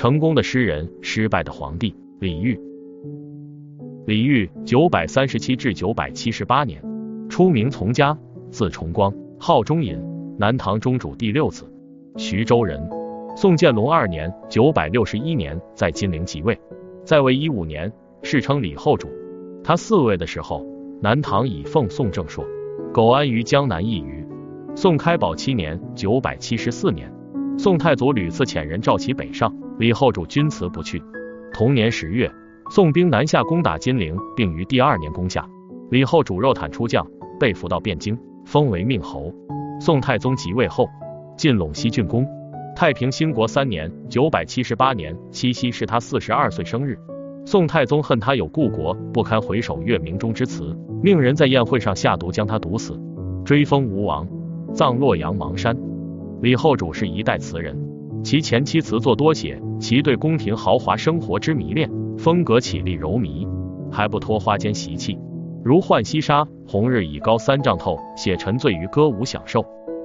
成功的诗人，失败的皇帝。李煜，李煜九百三十七至九百七十八年，初名从家，字重光，号中隐，南唐中主第六子，徐州人。宋建隆二年（九百六十一年）在金陵即位，在位一五年，世称李后主。他嗣位的时候，南唐已奉宋正朔，苟安于江南一隅。宋开宝七年（九百七十四年），宋太祖屡次遣人召其北上，李后主君辞不去。同年十月，宋兵南下攻打金陵，并于第二年攻下。李后主肉袒出将，被俘到汴京，封为命侯。宋太宗即位后，进陇西郡公。太平兴国三年（九百七十八年）七夕是他四十二岁生日。宋太宗恨他有故国不堪回首月明中之词，命人在宴会上下毒将他毒死，追封吴王。葬洛阳邙山。李后主是一代词人，其前期词作多写其对宫廷豪华生活之迷恋，风格绮丽柔靡，还不脱花间习气，如《浣溪沙》“红日已高三丈透”，写沉醉于歌舞享受；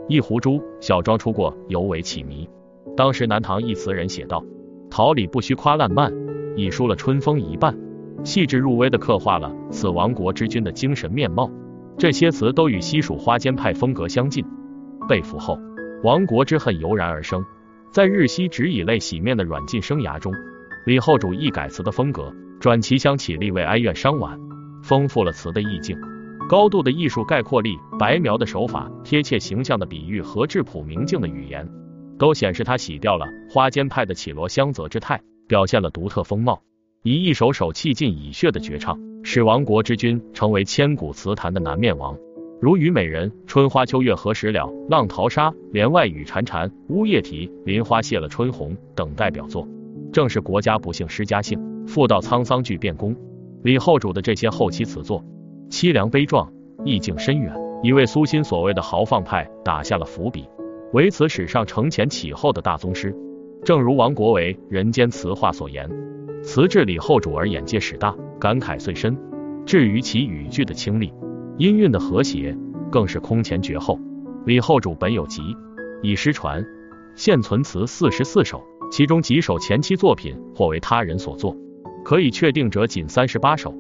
一壶珠小庄出过，尤为绮靡。当时南唐一词人写道：“桃李不须夸烂漫，已输了春风一半。”细致入微的刻画了此亡国之君的精神面貌。这些词都与西蜀花间派风格相近。被俘后，亡国之恨油然而生。在日夕只以泪洗面的软禁生涯中，李后主一改词的风格，转其乡起立为哀怨伤婉，丰富了词的意境。高度的艺术概括力、白描的手法、贴切形象的比喻和质朴明净的语言，都显示他洗掉了花间派的绮罗香泽之态，表现了独特风貌。以一首首气尽以血的绝唱，使亡国之君成为千古词坛的南面王。如《虞美人》“春花秋月何时了”“浪淘沙”“帘外雨潺潺”“呜咽啼”“林花谢了春红”等代表作，正是国家不幸失家幸，妇道沧桑俱变宫。李后主的这些后期词作，凄凉悲壮，意境深远，已为苏辛所谓的豪放派打下了伏笔，为此史上承前启后的大宗师。正如王国维《人间词话》所言：“词至李后主而眼界始大，感慨最深。至于其语句的清丽。”音韵的和谐更是空前绝后。李后主本有集，已失传，现存词四十四首，其中几首前期作品或为他人所作，可以确定者仅三十八首。